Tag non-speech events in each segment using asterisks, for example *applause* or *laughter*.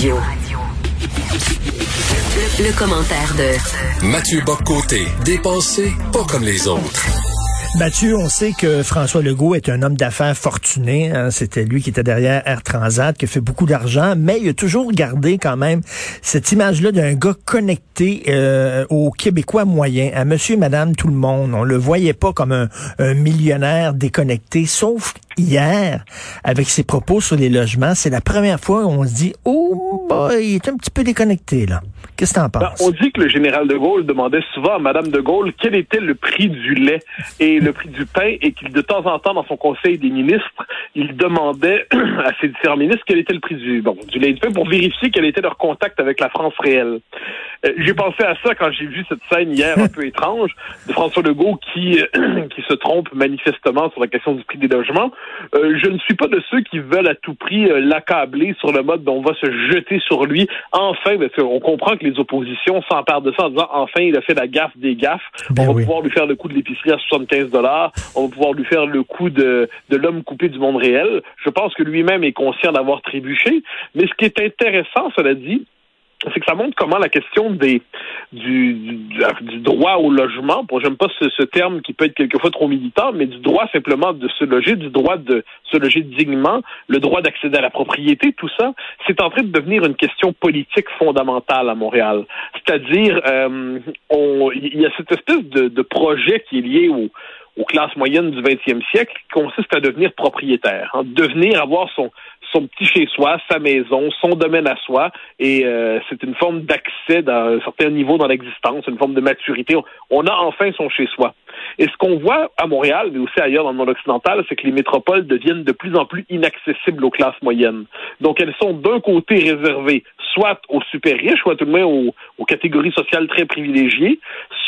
Le, commentaire de Mathieu Boccoté, dépensé pas comme les autres. Mathieu, on sait que François Legault est un homme d'affaires fortuné. Hein. C'était lui qui était derrière Air Transat, qui a fait beaucoup d'argent, mais il a toujours gardé quand même cette image-là d'un gars connecté euh, aux Québécois moyens, à monsieur et madame tout le monde. On le voyait pas comme un, un millionnaire déconnecté, sauf hier, avec ses propos sur les logements, c'est la première fois où on se dit, oh, boy, il est un petit peu déconnecté, là. Qu'est-ce que t'en ben, penses? on dit que le général de Gaulle demandait souvent à Madame de Gaulle quel était le prix du lait et le prix du pain et qu'il, de temps en temps, dans son conseil des ministres, il demandait *clears throat* à ses différents ministres quel était le prix du, bon, du lait et du pain pour vérifier quel était leur contact avec la France réelle. Euh, j'ai pensé à ça quand j'ai vu cette scène hier un *laughs* peu étrange de François Legault qui, *clears throat* qui se trompe manifestement sur la question du prix des logements. Euh, je ne suis pas de ceux qui veulent à tout prix euh, l'accabler sur le mode dont on va se jeter sur lui. Enfin, parce qu'on comprend que les oppositions s'emparent de ça en disant enfin il a fait la gaffe des gaffes. Ben on va pouvoir lui faire le coup de l'épicerie à 75 dollars. On va pouvoir lui faire le coup de, de l'homme coupé du monde réel. Je pense que lui-même est conscient d'avoir trébuché. Mais ce qui est intéressant, cela dit, c'est que ça montre comment la question des du, du, droit au logement, pour j'aime pas ce, ce, terme qui peut être quelquefois trop militant, mais du droit simplement de se loger, du droit de se loger dignement, le droit d'accéder à la propriété, tout ça, c'est en train de devenir une question politique fondamentale à Montréal. C'est-à-dire, euh, il y a cette espèce de, de projet qui est lié au aux classes moyennes du 20e siècle qui consiste à devenir propriétaire, hein, devenir avoir son son petit chez-soi, sa maison, son domaine à soi, et euh, c'est une forme d'accès dans un certain niveau dans l'existence, une forme de maturité. On a enfin son chez-soi. Et ce qu'on voit à Montréal, mais aussi ailleurs dans le monde occidental, c'est que les métropoles deviennent de plus en plus inaccessibles aux classes moyennes. Donc elles sont d'un côté réservées soit aux super riches, soit tout de aux, aux catégories sociales très privilégiées,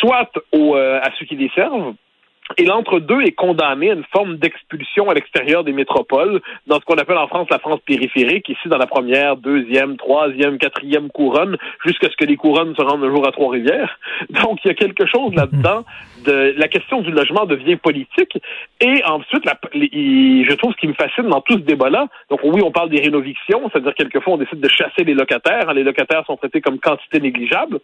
soit aux, euh, à ceux qui les servent, et l'entre-deux est condamné à une forme d'expulsion à l'extérieur des métropoles, dans ce qu'on appelle en France la France périphérique, ici dans la première, deuxième, troisième, quatrième couronne, jusqu'à ce que les couronnes se rendent un jour à Trois-Rivières. Donc, il y a quelque chose là-dedans. De, la question du logement devient politique. Et ensuite, je trouve ce qui me fascine dans tout ce débat-là, donc oui, on parle des rénovictions, c'est-à-dire quelquefois on décide de chasser les locataires. Les locataires sont traités comme quantité négligeable.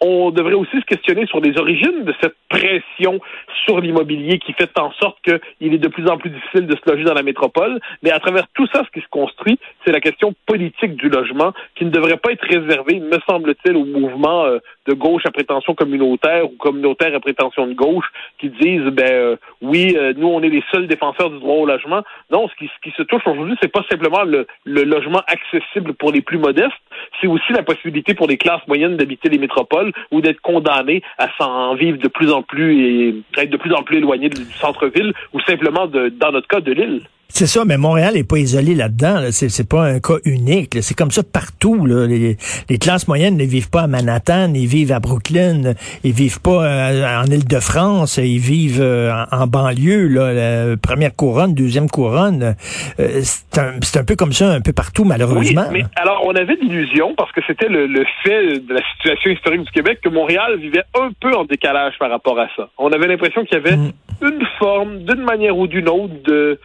On devrait aussi se questionner sur les origines de cette pression sur l'immobilier qui fait en sorte qu'il est de plus en plus difficile de se loger dans la métropole. Mais à travers tout ça, ce qui se construit, c'est la question politique du logement qui ne devrait pas être réservée, me semble-t-il, au mouvement euh, de gauche à prétention communautaire ou communautaire à prétention gauche qui disent, ben euh, oui, euh, nous, on est les seuls défenseurs du droit au logement. Non, ce qui, se touche aujourd'hui, c'est pas simplement le, logement accessible pour les plus modestes, c'est aussi la possibilité pour les classes moyennes d'habiter les métropoles ou d'être condamnées à s'en vivre de plus en plus et être de plus en plus éloigné du centre-ville ou simplement, de, dans notre cas, de l'île. C'est ça, mais Montréal n'est pas isolé là-dedans. C'est, c'est pas un cas unique. C'est comme ça partout. Les, classes moyennes ne vivent pas à Manhattan, ils vivent à Brooklyn, ils vivent pas euh, en Île-de-France, ils vivent euh, en, banlieue. la première couronne, deuxième couronne. Euh, c'est, un, peu comme ça un peu partout, malheureusement. Oui, mais alors on avait l'illusion, parce que c'était le, fait de la situation historique du Québec, que Montréal vivait un peu en décalage par rapport à ça. On avait l'impression qu'il y avait mm. une forme, d'une manière ou d'une autre, de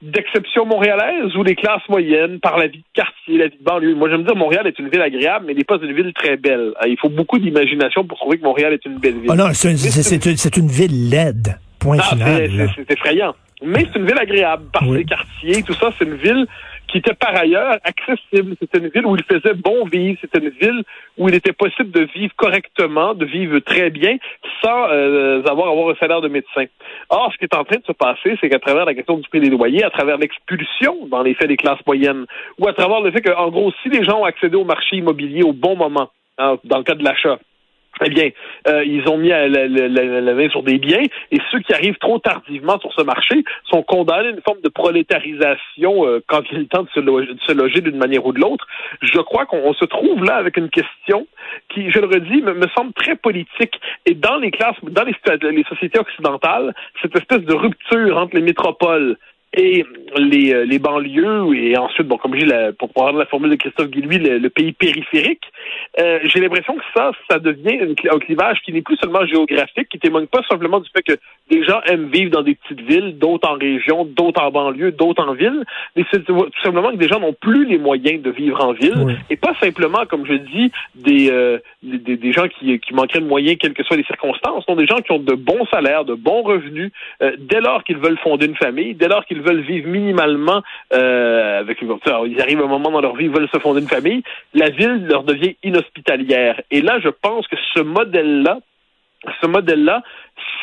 d'exception montréalaise ou les classes moyennes par la vie de quartier, la vie de banlieue. Moi, j'aime dire Montréal est une ville agréable, mais n'est pas une ville très belle. Euh, il faut beaucoup d'imagination pour trouver que Montréal est une belle ville. Oh non, c'est une, une, ville laide. Point ah, final. C'est effrayant. Mais c'est une ville agréable par ses quartiers, tout ça. C'est une ville qui était par ailleurs accessible. C'était une ville où il faisait bon vivre. C'était une ville où il était possible de vivre correctement, de vivre très bien, sans euh, avoir, avoir un salaire de médecin. Or, ce qui est en train de se passer, c'est qu'à travers la question du prix des loyers, à travers l'expulsion, dans les faits, des classes moyennes, ou à travers le fait qu'en gros, si les gens ont accédé au marché immobilier au bon moment, hein, dans le cas de l'achat, eh bien, euh, ils ont mis la, main sur des biens et ceux qui arrivent trop tardivement sur ce marché sont condamnés à une forme de prolétarisation euh, quand il est temps de se loger, d'une manière ou de l'autre. Je crois qu'on se trouve là avec une question qui, je le redis, me, semble très politique. Et dans les classes, dans les, les sociétés occidentales, cette espèce de rupture entre les métropoles et les, euh, les banlieues et ensuite, bon, comme je dis, pour prendre la formule de Christophe Guillouis, le, pays périphérique, euh, j'ai l'impression que ça, ça devient un clivage qui n'est plus seulement géographique, qui témoigne pas simplement du fait que des gens aiment vivre dans des petites villes, d'autres en région, d'autres en banlieue, d'autres en ville, mais c'est tout simplement que des gens n'ont plus les moyens de vivre en ville, et pas simplement, comme je dis, des, euh, des, des, gens qui, qui manqueraient de moyens, quelles que soient les circonstances, sont des gens qui ont de bons salaires, de bons revenus, dès lors qu'ils veulent fonder une famille, dès lors qu'ils veulent vivre minimalement euh, avec ils arrivent à un moment dans leur vie, ils veulent se fonder une famille, la ville leur devient inhospitalière. Et là, je pense que ce modèle-là, ce modèle-là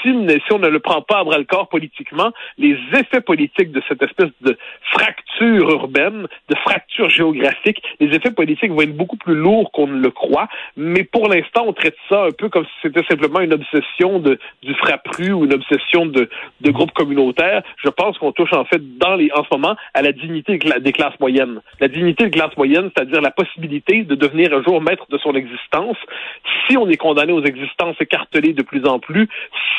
si, on ne le prend pas à bras le corps politiquement, les effets politiques de cette espèce de fracture urbaine, de fracture géographique, les effets politiques vont être beaucoup plus lourds qu'on ne le croit. Mais pour l'instant, on traite ça un peu comme si c'était simplement une obsession du frappru ou une obsession de, de groupes communautaires. Je pense qu'on touche en fait dans les, en ce moment à la dignité des classes moyennes. La dignité des classes moyennes, c'est-à-dire la possibilité de devenir un jour maître de son existence. Si on est condamné aux existences écartelées de plus en plus,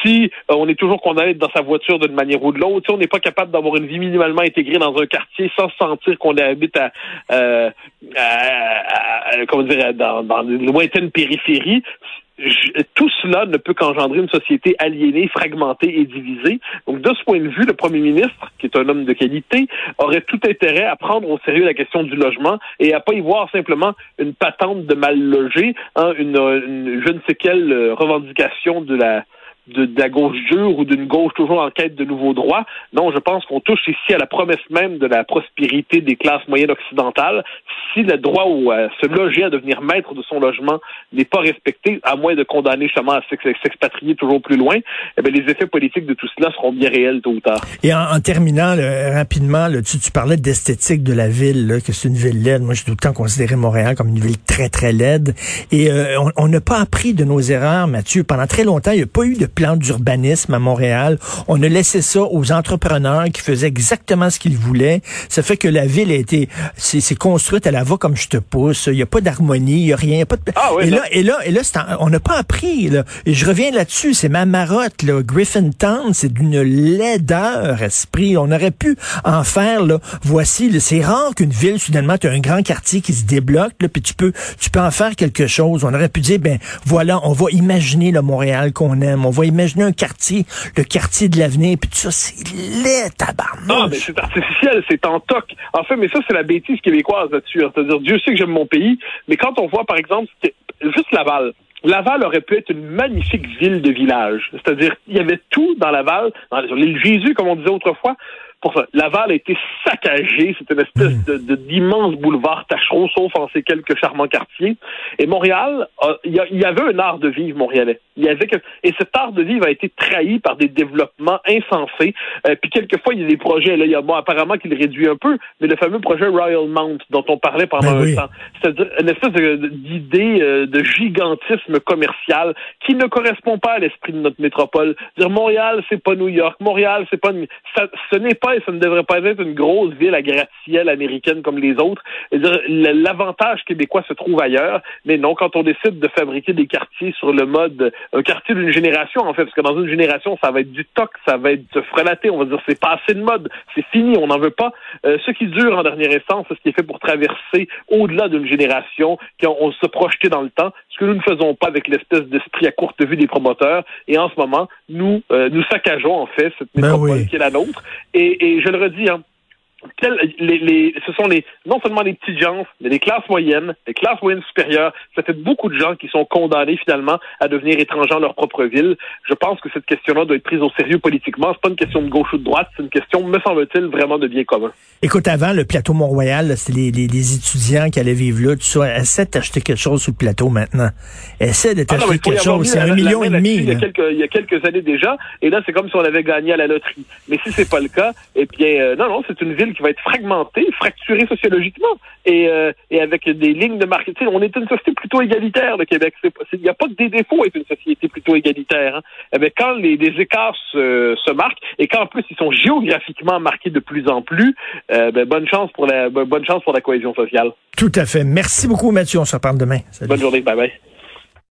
si euh, on est toujours condamné dans sa voiture d'une manière ou de l'autre, si on n'est pas capable d'avoir une vie minimalement intégrée dans un quartier sans sentir qu'on habite à, euh, comment dire, dans, dans une lointaine périphérie, tout cela ne peut qu'engendrer une société aliénée, fragmentée et divisée. Donc, de ce point de vue, le premier ministre, qui est un homme de qualité, aurait tout intérêt à prendre au sérieux la question du logement et à pas y voir simplement une patente de mal logé, hein, une, une, je ne sais quelle euh, revendication de la de, la gauche dure ou d'une gauche toujours en quête de nouveaux droits. Non, je pense qu'on touche ici à la promesse même de la prospérité des classes moyennes occidentales. Si le droit ou à se loger, à devenir maître de son logement n'est pas respecté, à moins de condamner justement à s'expatrier toujours plus loin, eh bien, les effets politiques de tout cela seront bien réels tôt ou tard. Et en, terminant rapidement, tu, tu, parlais d'esthétique de la ville, que c'est une ville laide. Moi, j'ai tout le temps considéré Montréal comme une ville très, très laide. Et euh, on n'a pas appris de nos erreurs, Mathieu. Pendant très longtemps, il n'y a pas eu de plan d'urbanisme à Montréal. On a laissé ça aux entrepreneurs qui faisaient exactement ce qu'ils voulaient. Ça fait que la ville a été, c'est construite à la va comme je te pousse. Il n'y a pas d'harmonie, il n'y a rien. pas de... ah, et, là, et là, et là, on n'a pas appris. Là. Et je reviens là-dessus, c'est ma marotte. Là. Griffintown, c'est d'une laideur esprit. On aurait pu en faire. Là. Voici, c'est rare qu'une ville, soudainement, tu as un grand quartier qui se débloque, là, puis tu peux, tu peux en faire quelque chose. On aurait pu dire, ben voilà, on va imaginer le Montréal qu'on aime. On va imaginez un quartier, le quartier de l'avenir, puis tout ça, c'est laid, tabarnouche. Ah, mais c'est artificiel, c'est en toc. En fait, mais ça, c'est la bêtise québécoise là-dessus. Hein. C'est-à-dire, Dieu sait que j'aime mon pays, mais quand on voit, par exemple, juste Laval, Laval aurait pu être une magnifique ville de village. C'est-à-dire, il y avait tout dans Laval, dans l'île Jésus, comme on disait autrefois, Laval a été saccagé. C'est une espèce de d'immense boulevard tachereau, sauf en ces quelques charmants quartiers. Et Montréal, il y, avait un art de vivre montréalais. Il y avait et cet art de vivre a été trahi par des développements insensés. Euh, puis quelquefois, il y a des projets. Là, il y a bon, apparemment qu'il réduit un peu, mais le fameux projet Royal Mount dont on parlait pendant ben un temps, c'est-à-dire une espèce d'idée euh, de gigantisme commercial qui ne correspond pas à l'esprit de notre métropole. Dire Montréal, c'est pas New York. Montréal, c'est pas ça, ce n'est pas ça ne devrait pas être une grosse ville à gratte-ciel américaine comme les autres. L'avantage québécois se trouve ailleurs, mais non, quand on décide de fabriquer des quartiers sur le mode, un quartier d'une génération, en fait, parce que dans une génération, ça va être du toc, ça va être se frelater, on va dire c'est pas assez de mode, c'est fini, on n'en veut pas. Euh, ce qui dure en dernière instance, c'est ce qui est fait pour traverser au-delà d'une génération, qui on, se projeter dans le temps, ce que nous ne faisons pas avec l'espèce d'esprit à courte vue des promoteurs. Et en ce moment, nous, euh, nous saccageons en fait cette ben métropole qui est la nôtre. et et je le redis, hein, les, les, ce sont les, non seulement les petites gens, mais les classes moyennes, les classes moyennes supérieures. Ça fait beaucoup de gens qui sont condamnés finalement à devenir étrangers dans leur propre ville. Je pense que cette question-là doit être prise au sérieux politiquement. C'est pas une question de gauche ou de droite, c'est une question, me semble-t-il, vraiment de bien commun. Écoute, avant le plateau Mont-Royal, c'est les, les, les, étudiants qui allaient vivre là, tout ça. Essaie d'acheter quelque chose sur le plateau maintenant. Essaie de ah quelque chose. C'est un million et demi. Il y, a quelques, il y a quelques années déjà, et là c'est comme si on avait gagné à la loterie. Mais si c'est pas le cas, eh bien, euh, non, non, c'est une ville qui va être fragmentée, fracturée sociologiquement, et, euh, et avec des lignes de marketing. On est une société plutôt égalitaire, le Québec. Il n'y a pas que des défauts à être une société plutôt égalitaire. Hein. Eh bien, quand les, écarts se, se marquent, et qu'en plus ils sont géographiquement marqués de plus en plus, euh, ben, bonne chance pour la bonne chance pour la cohésion sociale. Tout à fait. Merci beaucoup, Mathieu. On se reparle demain. Bonne journée. Bye bye.